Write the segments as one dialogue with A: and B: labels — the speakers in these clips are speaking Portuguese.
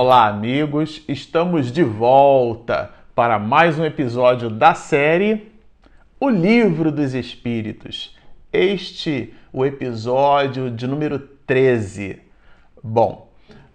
A: Olá, amigos! Estamos de volta para mais um episódio da série O Livro dos Espíritos. Este o episódio de número 13. Bom,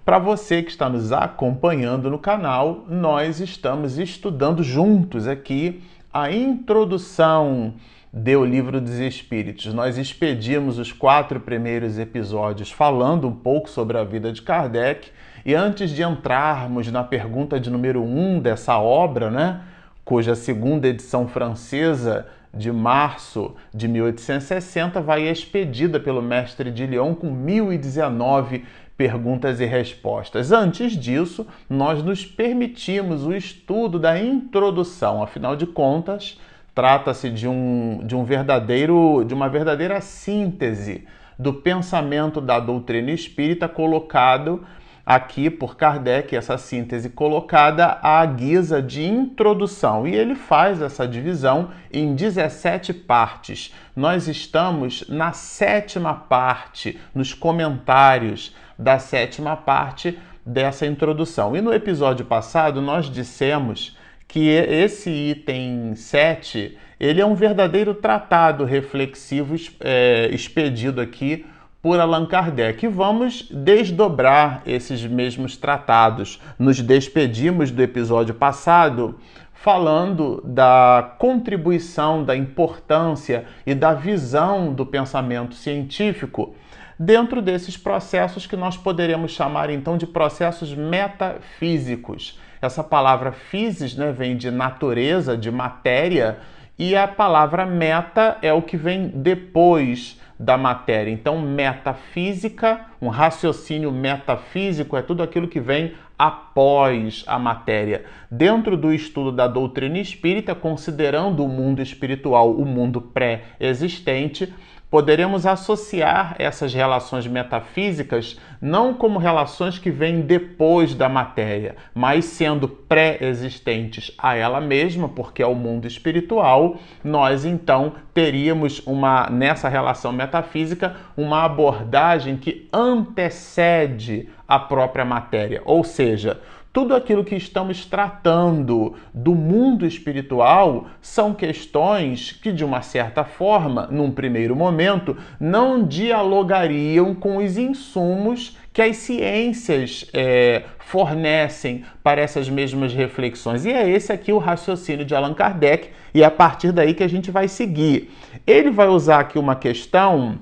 A: para você que está nos acompanhando no canal, nós estamos estudando juntos aqui a introdução do Livro dos Espíritos. Nós expedimos os quatro primeiros episódios falando um pouco sobre a vida de Kardec e antes de entrarmos na pergunta de número um dessa obra, né, cuja segunda edição francesa de março de 1860 vai expedida pelo mestre de Lyon com 1019 perguntas e respostas. Antes disso, nós nos permitimos o estudo da introdução, afinal de contas, trata-se de um, de um verdadeiro, de uma verdadeira síntese do pensamento da doutrina espírita colocado aqui por Kardec, essa síntese colocada à guisa de introdução. E ele faz essa divisão em 17 partes. Nós estamos na sétima parte, nos comentários da sétima parte dessa introdução. E no episódio passado nós dissemos que esse item 7 ele é um verdadeiro tratado reflexivo é, expedido aqui por Allan Kardec. Vamos desdobrar esses mesmos tratados. Nos despedimos do episódio passado falando da contribuição, da importância e da visão do pensamento científico dentro desses processos que nós poderíamos chamar então de processos metafísicos. Essa palavra physis né, vem de natureza, de matéria, e a palavra meta é o que vem depois da matéria. Então, metafísica, um raciocínio metafísico é tudo aquilo que vem após a matéria. Dentro do estudo da doutrina espírita, considerando o mundo espiritual o mundo pré-existente, poderemos associar essas relações metafísicas não como relações que vêm depois da matéria, mas sendo pré-existentes a ela mesma, porque é o mundo espiritual, nós então teríamos uma nessa relação metafísica uma abordagem que antecede a própria matéria, ou seja, tudo aquilo que estamos tratando do mundo espiritual são questões que, de uma certa forma, num primeiro momento, não dialogariam com os insumos que as ciências é, fornecem para essas mesmas reflexões. E é esse aqui o raciocínio de Allan Kardec, e é a partir daí que a gente vai seguir. Ele vai usar aqui uma questão.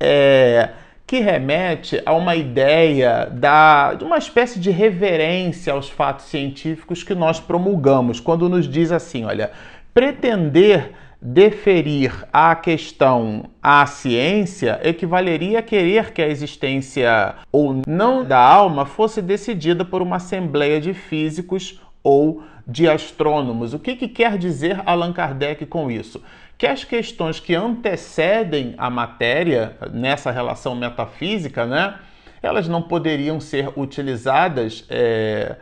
A: É, que remete a uma ideia da, de uma espécie de reverência aos fatos científicos que nós promulgamos, quando nos diz assim: olha, pretender deferir a questão à ciência equivaleria a querer que a existência ou não da alma fosse decidida por uma assembleia de físicos ou de astrônomos. O que, que quer dizer Allan Kardec com isso? Que as questões que antecedem a matéria nessa relação metafísica, né, elas não poderiam ser utilizadas é,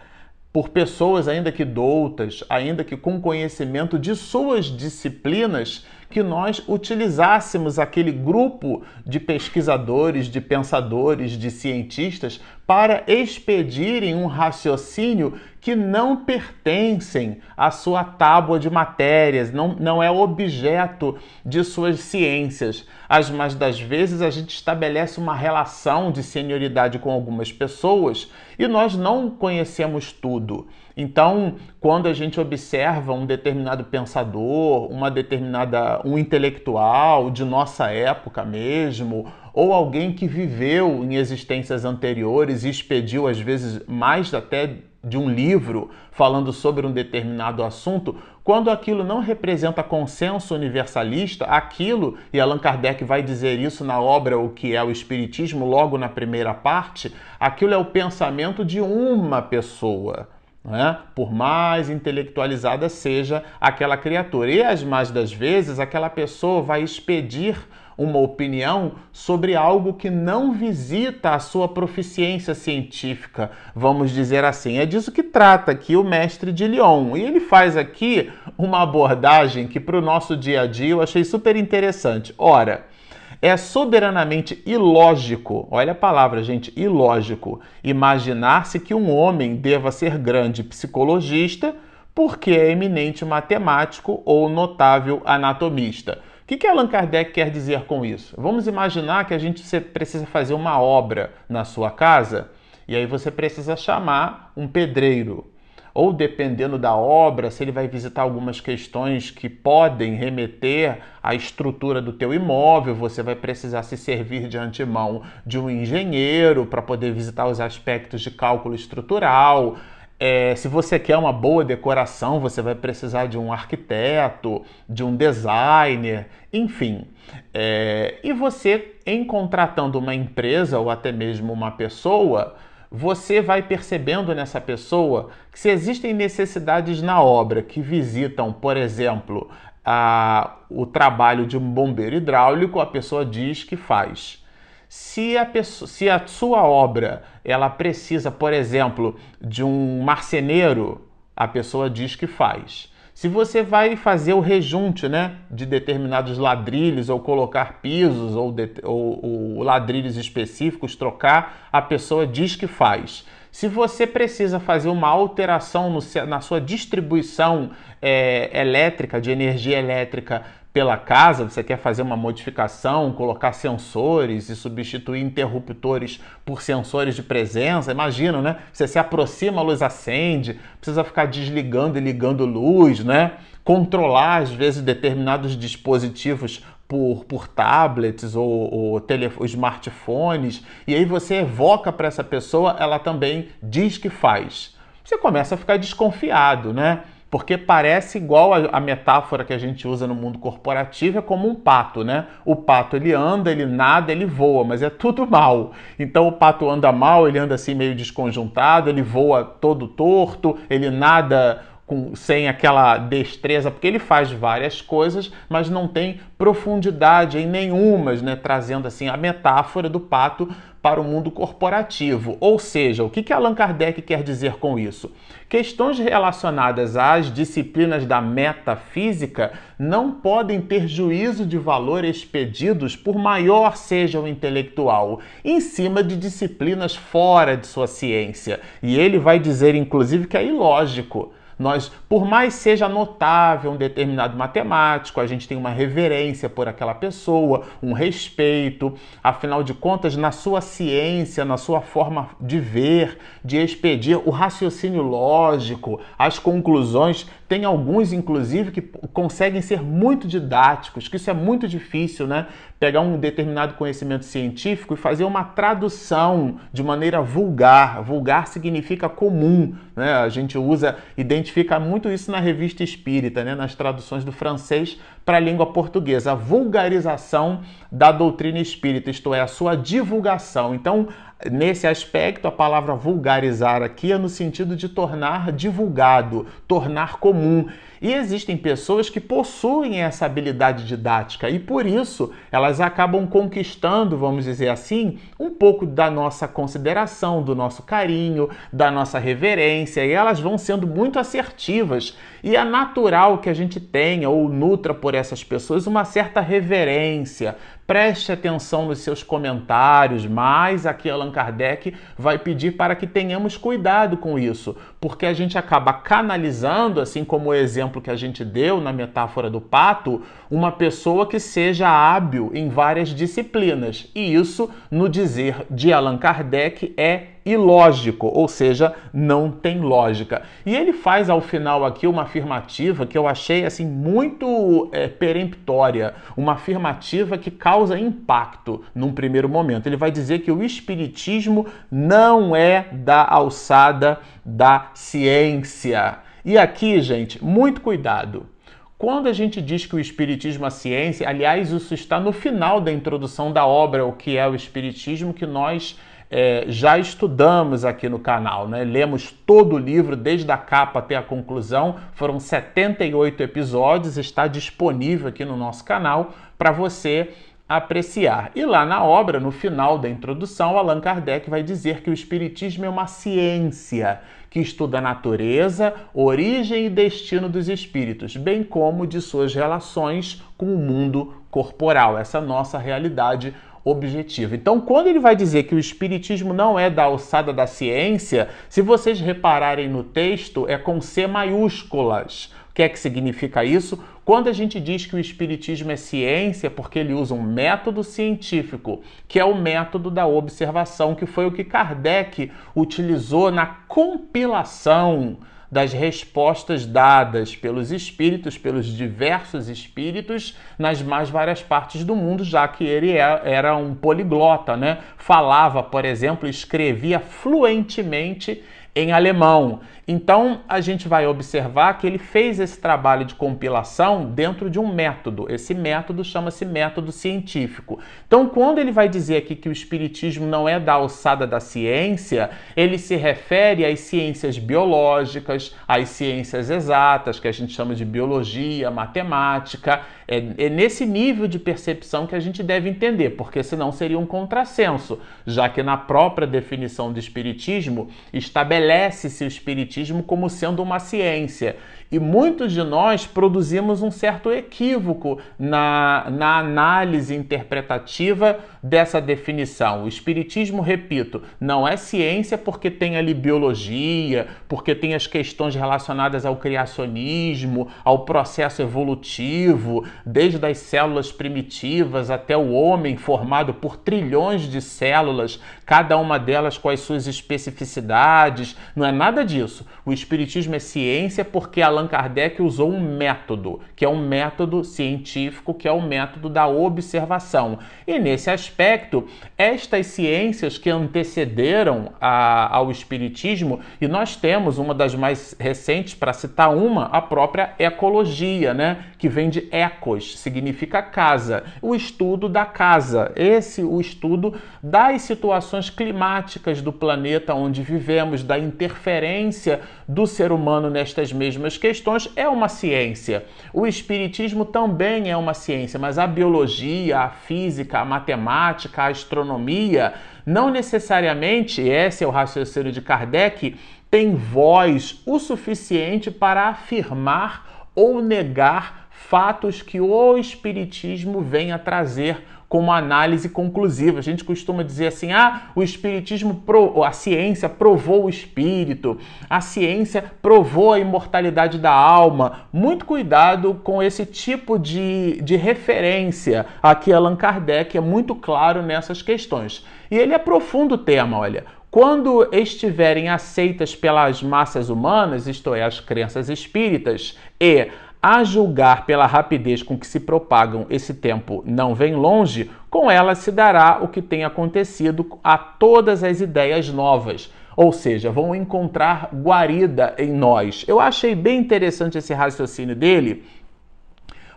A: por pessoas ainda que doutas, ainda que com conhecimento de suas disciplinas, que nós utilizássemos aquele grupo de pesquisadores, de pensadores, de cientistas para expedirem um raciocínio que não pertencem à sua tábua de matérias, não, não é objeto de suas ciências. As mais das vezes a gente estabelece uma relação de senioridade com algumas pessoas e nós não conhecemos tudo. Então, quando a gente observa um determinado pensador, uma determinada um intelectual de nossa época mesmo, ou alguém que viveu em existências anteriores e expediu às vezes mais até de um livro falando sobre um determinado assunto, quando aquilo não representa consenso universalista, aquilo, e Allan Kardec vai dizer isso na obra O que é o Espiritismo, logo na primeira parte, aquilo é o pensamento de uma pessoa. É? Por mais intelectualizada seja aquela criatura. E as mais das vezes, aquela pessoa vai expedir uma opinião sobre algo que não visita a sua proficiência científica, vamos dizer assim. É disso que trata aqui o mestre de Lyon. E ele faz aqui uma abordagem que, para o nosso dia a dia, eu achei super interessante. Ora, É soberanamente ilógico, olha a palavra, gente, ilógico, imaginar-se que um homem deva ser grande psicologista porque é eminente matemático ou notável anatomista. O que, que Allan Kardec quer dizer com isso? Vamos imaginar que a gente precisa fazer uma obra na sua casa e aí você precisa chamar um pedreiro ou dependendo da obra, se ele vai visitar algumas questões que podem remeter à estrutura do teu imóvel, você vai precisar se servir de antemão de um engenheiro para poder visitar os aspectos de cálculo estrutural. É, se você quer uma boa decoração, você vai precisar de um arquiteto, de um designer, enfim. É, e você, em contratando uma empresa ou até mesmo uma pessoa, você vai percebendo nessa pessoa que se existem necessidades na obra que visitam, por exemplo, a, o trabalho de um bombeiro hidráulico, a pessoa diz que faz. Se a, pessoa, se a sua obra ela precisa, por exemplo, de um marceneiro, a pessoa diz que faz. Se você vai fazer o rejunte né, de determinados ladrilhos, ou colocar pisos, ou, de, ou, ou ladrilhos específicos, trocar, a pessoa diz que faz. Se você precisa fazer uma alteração no, na sua distribuição é, elétrica, de energia elétrica pela casa, você quer fazer uma modificação, colocar sensores e substituir interruptores por sensores de presença, imagina, né? Você se aproxima, a luz acende, precisa ficar desligando e ligando luz, né? Controlar, às vezes, determinados dispositivos por, por tablets ou, ou smartphones, e aí você evoca para essa pessoa, ela também diz que faz. Você começa a ficar desconfiado, né? Porque parece igual a, metáfora que a gente usa no mundo corporativo, é como um pato, né? O pato ele anda, ele nada, ele voa, mas é tudo mal. Então o pato anda mal, ele anda assim meio desconjuntado, ele voa todo torto, ele nada com, sem aquela destreza, porque ele faz várias coisas, mas não tem profundidade em nenhumas, né? Trazendo assim a metáfora do pato para o mundo corporativo. Ou seja, o que, que Allan Kardec quer dizer com isso? Questões relacionadas às disciplinas da metafísica não podem ter juízo de valor expedidos, por maior seja o intelectual, em cima de disciplinas fora de sua ciência. E ele vai dizer, inclusive, que é ilógico. Nós, por mais seja notável um determinado matemático, a gente tem uma reverência por aquela pessoa, um respeito, afinal de contas, na sua ciência, na sua forma de ver, de expedir o raciocínio lógico, as conclusões, tem alguns, inclusive, que conseguem ser muito didáticos, que isso é muito difícil, né? Pegar um determinado conhecimento científico e fazer uma tradução de maneira vulgar. Vulgar significa comum, né? A gente usa, identifica muito isso na revista espírita, né? Nas traduções do francês para a língua portuguesa. A vulgarização da doutrina espírita, isto é, a sua divulgação. Então, Nesse aspecto, a palavra vulgarizar aqui é no sentido de tornar divulgado, tornar comum. E existem pessoas que possuem essa habilidade didática e por isso elas acabam conquistando, vamos dizer assim, um pouco da nossa consideração, do nosso carinho, da nossa reverência e elas vão sendo muito assertivas. E é natural que a gente tenha ou nutra por essas pessoas uma certa reverência, Preste atenção nos seus comentários, mas aqui Allan Kardec vai pedir para que tenhamos cuidado com isso, porque a gente acaba canalizando, assim como o exemplo que a gente deu na metáfora do pato, uma pessoa que seja hábil em várias disciplinas. E isso, no dizer de Allan Kardec, é ilógico, ou seja, não tem lógica. E ele faz ao final aqui uma afirmativa que eu achei assim muito é, peremptória, uma afirmativa que causa impacto num primeiro momento. Ele vai dizer que o espiritismo não é da alçada da ciência. E aqui, gente, muito cuidado. Quando a gente diz que o Espiritismo é ciência, aliás, isso está no final da introdução da obra, o que é o Espiritismo, que nós é, já estudamos aqui no canal, né? Lemos todo o livro, desde a capa até a conclusão. Foram 78 episódios, está disponível aqui no nosso canal para você apreciar. E lá na obra, no final da introdução, Allan Kardec vai dizer que o Espiritismo é uma ciência que estuda a natureza, origem e destino dos espíritos, bem como de suas relações com o mundo corporal, essa nossa realidade objetiva. Então, quando ele vai dizer que o espiritismo não é da alçada da ciência, se vocês repararem no texto, é com C maiúsculas. O que é que significa isso? Quando a gente diz que o espiritismo é ciência, porque ele usa um método científico, que é o método da observação, que foi o que Kardec utilizou na compilação das respostas dadas pelos espíritos, pelos diversos espíritos, nas mais várias partes do mundo, já que ele é, era um poliglota, né? Falava, por exemplo, escrevia fluentemente em alemão. Então a gente vai observar que ele fez esse trabalho de compilação dentro de um método. Esse método chama-se método científico. Então, quando ele vai dizer aqui que o espiritismo não é da alçada da ciência, ele se refere às ciências biológicas, às ciências exatas, que a gente chama de biologia, matemática. É, é nesse nível de percepção que a gente deve entender, porque senão seria um contrassenso, já que na própria definição do espiritismo estabelece-se o espiritismo Espiritismo como sendo uma ciência. E muitos de nós produzimos um certo equívoco na, na análise interpretativa dessa definição. O Espiritismo, repito, não é ciência porque tem ali biologia, porque tem as questões relacionadas ao criacionismo, ao processo evolutivo, desde as células primitivas até o homem formado por trilhões de células, cada uma delas com as suas especificidades. Não é nada disso. O Espiritismo é ciência porque a Allan Kardec usou um método, que é um método científico, que é o método da observação. E nesse aspecto, estas ciências que antecederam a, ao Espiritismo, e nós temos uma das mais recentes, para citar uma, a própria ecologia, né? que vem de ecos, significa casa, o estudo da casa, esse o estudo das situações climáticas do planeta onde vivemos, da interferência do ser humano nestas mesmas questões é uma ciência. O espiritismo também é uma ciência, mas a biologia, a física, a matemática, a astronomia, não necessariamente, esse é o raciocínio de Kardec, tem voz o suficiente para afirmar ou negar fatos que o espiritismo vem a trazer como análise conclusiva. A gente costuma dizer assim: ah, o espiritismo, a ciência provou o espírito, a ciência provou a imortalidade da alma. Muito cuidado com esse tipo de, de referência. Aqui Allan Kardec é muito claro nessas questões. E ele aprofunda o tema, olha. Quando estiverem aceitas pelas massas humanas, isto é, as crenças espíritas, e a julgar pela rapidez com que se propagam esse tempo não vem longe, com ela se dará o que tem acontecido a todas as ideias novas. Ou seja, vão encontrar guarida em nós. Eu achei bem interessante esse raciocínio dele,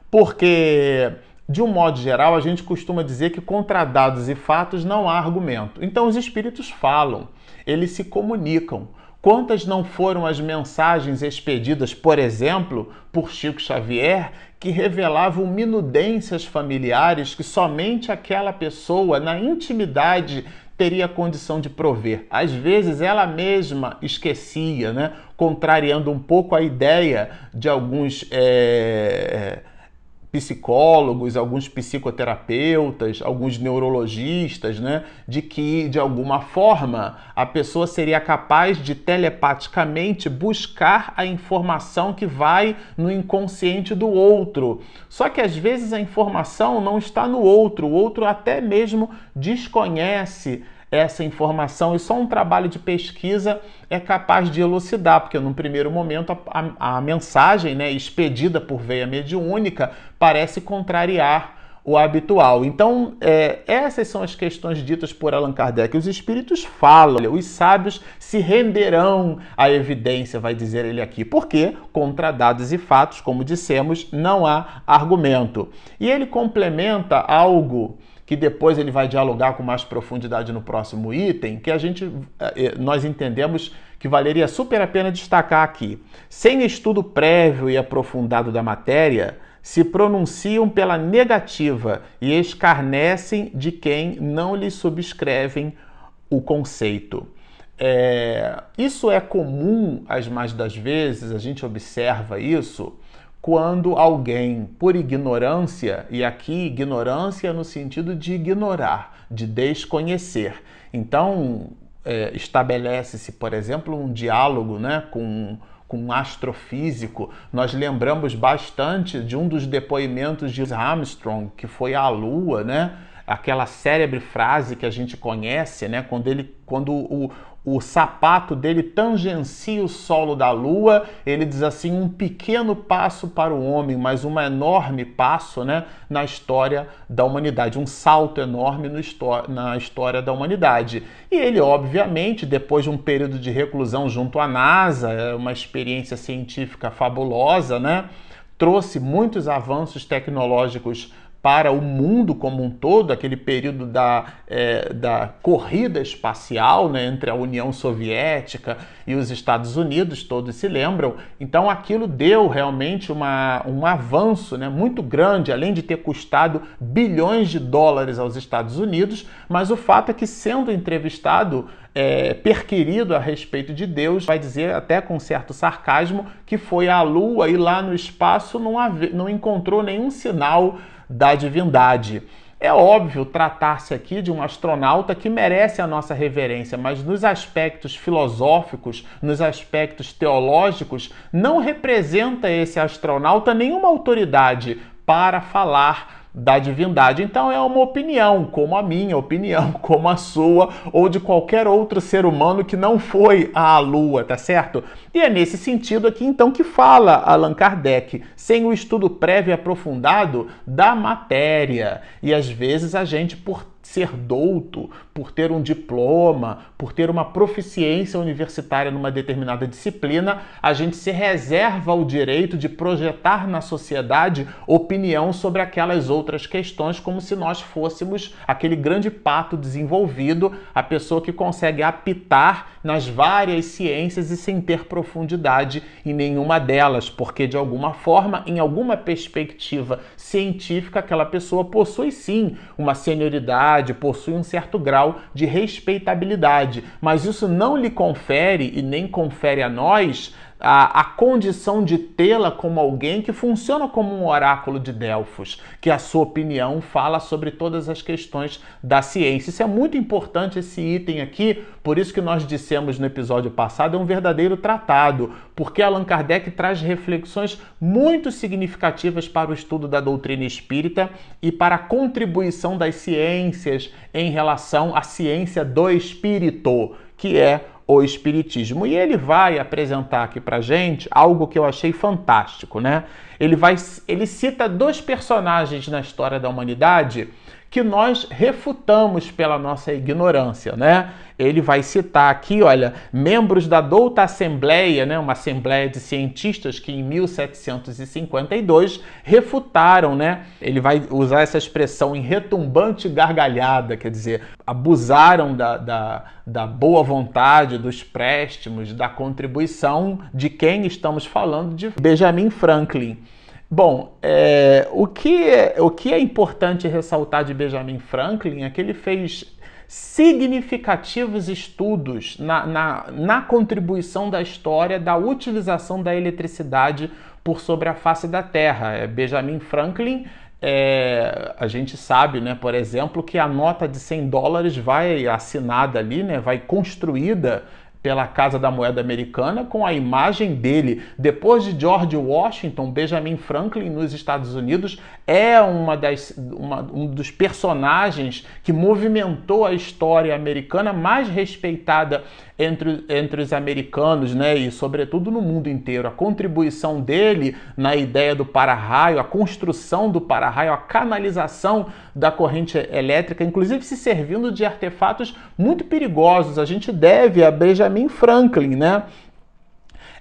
A: porque, de um modo geral, a gente costuma dizer que contra dados e fatos não há argumento. Então, os espíritos falam, eles se comunicam. Quantas não foram as mensagens expedidas, por exemplo, por Chico Xavier, que revelavam minudências familiares que somente aquela pessoa, na intimidade, teria condição de prover. Às vezes ela mesma esquecia, né? contrariando um pouco a ideia de alguns. É psicólogos, alguns psicoterapeutas, alguns neurologistas, né, de que de alguma forma a pessoa seria capaz de telepaticamente buscar a informação que vai no inconsciente do outro. Só que às vezes a informação não está no outro, o outro até mesmo desconhece essa informação e só um trabalho de pesquisa é capaz de elucidar, porque num primeiro momento a, a, a mensagem né, expedida por veia mediúnica parece contrariar o habitual. Então, é, essas são as questões ditas por Allan Kardec. Os espíritos falam, os sábios se renderão à evidência, vai dizer ele aqui, porque contra dados e fatos, como dissemos, não há argumento. E ele complementa algo que depois ele vai dialogar com mais profundidade no próximo item, que a gente eh, eh, nós entendemos que valeria super a pena destacar aqui. Sem estudo prévio e aprofundado da matéria, se pronunciam pela negativa e escarnecem de quem não lhes subscrevem o conceito. É, isso é comum as mais das vezes, a gente observa isso quando alguém, por ignorância, e aqui ignorância no sentido de ignorar, de desconhecer. Então, é, estabelece-se, por exemplo, um diálogo né, com, com um astrofísico. Nós lembramos bastante de um dos depoimentos de Armstrong, que foi à Lua, né? aquela célebre frase que a gente conhece, né? quando, ele, quando o, o sapato dele tangencia o solo da lua, ele diz assim: um pequeno passo para o homem, mas um enorme passo né, na história da humanidade, um salto enorme no, na história da humanidade. E ele, obviamente, depois de um período de reclusão junto à NASA, é uma experiência científica fabulosa, né? Trouxe muitos avanços tecnológicos para o mundo como um todo, aquele período da, é, da corrida espacial né, entre a União Soviética e os Estados Unidos, todos se lembram. Então aquilo deu realmente uma, um avanço né, muito grande, além de ter custado bilhões de dólares aos Estados Unidos, mas o fato é que, sendo entrevistado, é, perquirido a respeito de Deus, vai dizer até com certo sarcasmo que foi à Lua e lá no espaço não, não encontrou nenhum sinal da divindade. É óbvio tratar-se aqui de um astronauta que merece a nossa reverência, mas nos aspectos filosóficos, nos aspectos teológicos, não representa esse astronauta nenhuma autoridade para falar da divindade. Então é uma opinião, como a minha opinião, como a sua ou de qualquer outro ser humano que não foi à Lua, tá certo? E é nesse sentido aqui então que fala Allan Kardec, sem o estudo prévio e aprofundado da matéria. E às vezes a gente por ser douto, por ter um diploma, por ter uma proficiência universitária numa determinada disciplina, a gente se reserva o direito de projetar na sociedade opinião sobre aquelas outras questões, como se nós fôssemos aquele grande pato desenvolvido, a pessoa que consegue apitar nas várias ciências e sem ter profundidade em nenhuma delas, porque de alguma forma, em alguma perspectiva científica, aquela pessoa possui sim uma senioridade, possui um certo grau de respeitabilidade, mas isso não lhe confere e nem confere a nós a, a condição de tê-la como alguém que funciona como um oráculo de Delfos, que a sua opinião fala sobre todas as questões da ciência. Isso é muito importante esse item aqui, por isso que nós dissemos no episódio passado, é um verdadeiro tratado, porque Allan Kardec traz reflexões muito significativas para o estudo da doutrina espírita e para a contribuição das ciências em relação à ciência do espírito, que é o Espiritismo. E ele vai apresentar aqui para gente algo que eu achei fantástico, né? Ele, vai, ele cita dois personagens na história da humanidade que nós refutamos pela nossa ignorância, né? Ele vai citar aqui, olha, membros da Douta Assembleia, né, uma assembleia de cientistas que em 1752 refutaram, né? Ele vai usar essa expressão em retumbante gargalhada, quer dizer, abusaram da, da, da boa vontade, dos préstimos, da contribuição de quem estamos falando de Benjamin Franklin. Bom, é, o, que, o que é importante ressaltar de Benjamin Franklin é que ele fez significativos estudos na, na, na contribuição da história da utilização da eletricidade por sobre a face da Terra. É, Benjamin Franklin é, a gente sabe, né, por exemplo, que a nota de 100 dólares vai assinada ali, né, vai construída pela Casa da Moeda Americana com a imagem dele. Depois de George Washington, Benjamin Franklin nos Estados Unidos é uma das, uma, um dos personagens que movimentou a história americana mais respeitada entre, entre os americanos, né, e sobretudo no mundo inteiro. A contribuição dele na ideia do para-raio, a construção do para-raio, a canalização da corrente elétrica, inclusive se servindo de artefatos muito perigosos. A gente deve a Benjamin Franklin, né?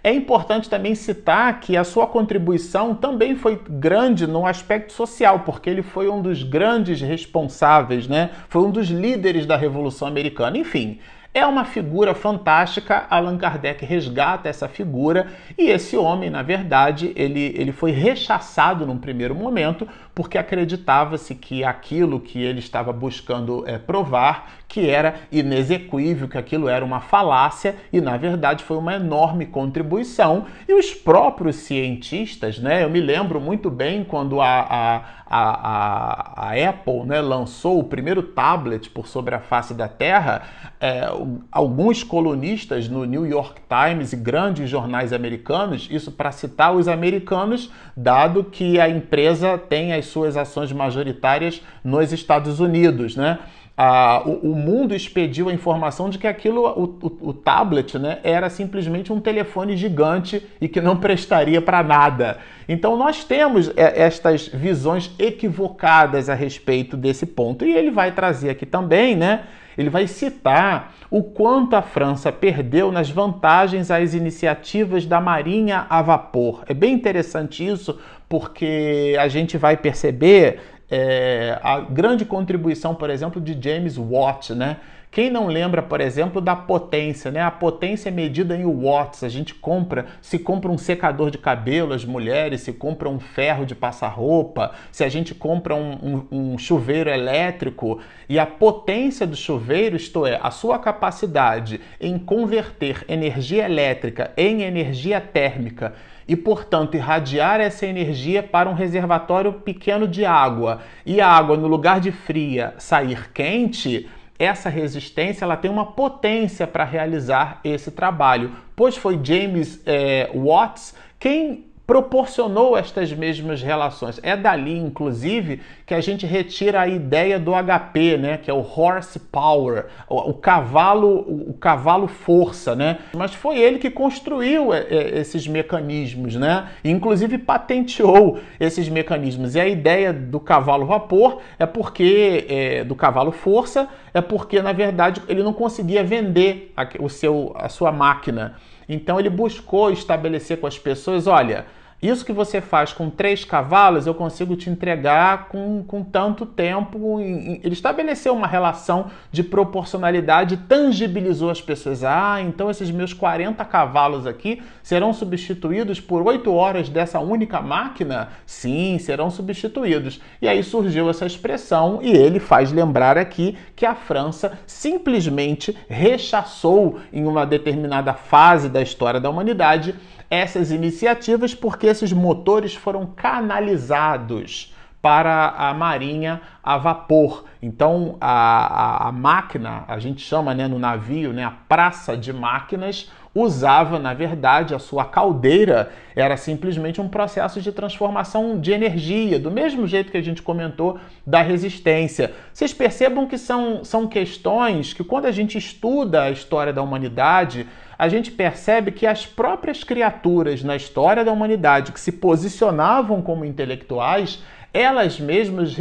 A: É importante também citar que a sua contribuição também foi grande no aspecto social, porque ele foi um dos grandes responsáveis, né? Foi um dos líderes da Revolução Americana. Enfim, É uma figura fantástica, Allan Kardec resgata essa figura e esse homem, na verdade, ele, ele foi rechaçado num primeiro momento porque acreditava-se que aquilo que ele estava buscando é, provar, que era inexequível, que aquilo era uma falácia e, na verdade, foi uma enorme contribuição. E os próprios cientistas, né, eu me lembro muito bem quando a, a, a, a Apple né, lançou o primeiro tablet por sobre a face da Terra, é, alguns colunistas no New York Times e grandes jornais americanos, isso para citar os americanos, dado que a empresa tem as suas ações majoritárias nos Estados Unidos, né? Ah, o, o, mundo expediu a informação de que aquilo, o, o, o, tablet, né, era simplesmente um telefone gigante e que não prestaria para nada. Então nós temos é, estas visões equivocadas a respeito desse ponto. E ele vai trazer aqui também, né? Ele vai citar o quanto a França perdeu nas vantagens às iniciativas da Marinha a vapor. É bem interessante isso, porque a gente vai perceber é, a grande contribuição, por exemplo, de James Watt, né? Quem não lembra, por exemplo, da potência, né? A potência é medida em watts. A gente compra, se compra um secador de cabelo, as mulheres, se compra um ferro de passar roupa, se a gente compra um, um, um chuveiro elétrico e a potência do chuveiro, isto é, a sua capacidade em converter energia elétrica em energia térmica e, portanto, irradiar essa energia para um reservatório pequeno de água e a água, no lugar de fria, sair quente, essa resistência ela tem uma potência para realizar esse trabalho, pois foi James é, Watts quem proporcionou estas mesmas relações. É dali, inclusive, que a gente retira a ideia do HP, né, que é o horsepower, o, o cavalo, o, o, cavalo força, né? Mas foi ele que construiu é, é, esses mecanismos, né? Inclusive patenteou esses mecanismos. E a ideia do cavalo vapor é porque é, do cavalo força é porque na verdade ele não conseguia vender a, o seu a sua máquina. Então ele buscou estabelecer com as pessoas, olha, isso que você faz com três cavalos, eu consigo te entregar com, com tanto tempo. Ele estabeleceu uma relação de proporcionalidade, tangibilizou as pessoas. Ah, então esses meus 40 cavalos aqui serão substituídos por 8 horas dessa única máquina? Sim, serão substituídos. E aí surgiu essa expressão, e ele faz lembrar aqui que a França simplesmente rechaçou em uma determinada fase da história da humanidade essas iniciativas porque esses motores foram canalizados para a marinha a vapor. Então a, a, a, máquina, a gente chama né, no navio, né, a praça de máquinas, usava, na verdade, a sua caldeira era simplesmente um processo de transformação de energia, do mesmo jeito que a gente comentou da resistência. Vocês percebam que são, são questões que, quando a gente estuda a história da humanidade, a gente percebe que as próprias criaturas na história da humanidade que se posicionavam como intelectuais, elas mesmas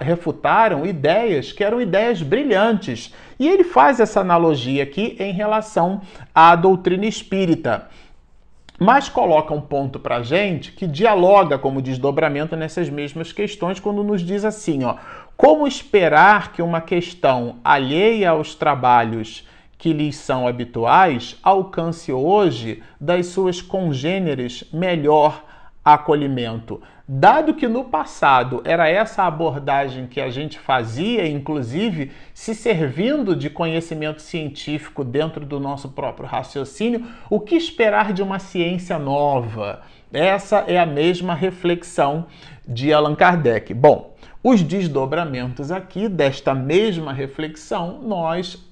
A: refutaram ideias que eram ideias brilhantes. E ele faz essa analogia aqui em relação à doutrina espírita mas coloca um ponto para gente que dialoga como desdobramento nessas mesmas questões quando nos diz assim, ó, como esperar que uma questão alheia aos trabalhos que lhes são habituais alcance hoje das suas congêneres melhor acolhimento. Dado que no passado era essa abordagem que a gente fazia, inclusive se servindo de conhecimento científico dentro do nosso próprio raciocínio, o que esperar de uma ciência nova? Essa é a mesma reflexão de Allan Kardec. Bom, os desdobramentos aqui desta mesma reflexão nós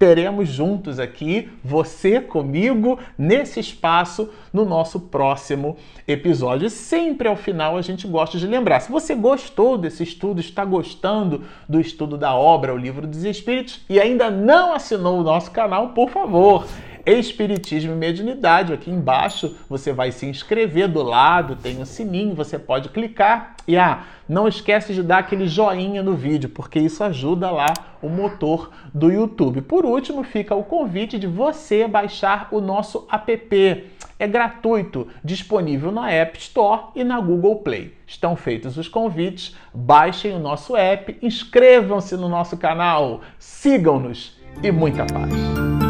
A: teremos juntos aqui, você comigo, nesse espaço, no nosso próximo episódio. Sempre ao final a gente gosta de lembrar. Se você gostou desse estudo, está gostando do estudo da obra, o Livro dos Espíritos, e ainda não assinou o nosso canal, por favor. Espiritismo e Mediunidade. Aqui embaixo você vai se inscrever, do lado tem um sininho, você pode clicar e ah, não esquece de dar aquele joinha no vídeo, porque isso ajuda lá o motor do YouTube. Por último, fica o convite de você baixar o nosso app. É gratuito, disponível na App Store e na Google Play. Estão feitos os convites, baixem o nosso app, inscrevam-se no nosso canal, sigam-nos e muita paz.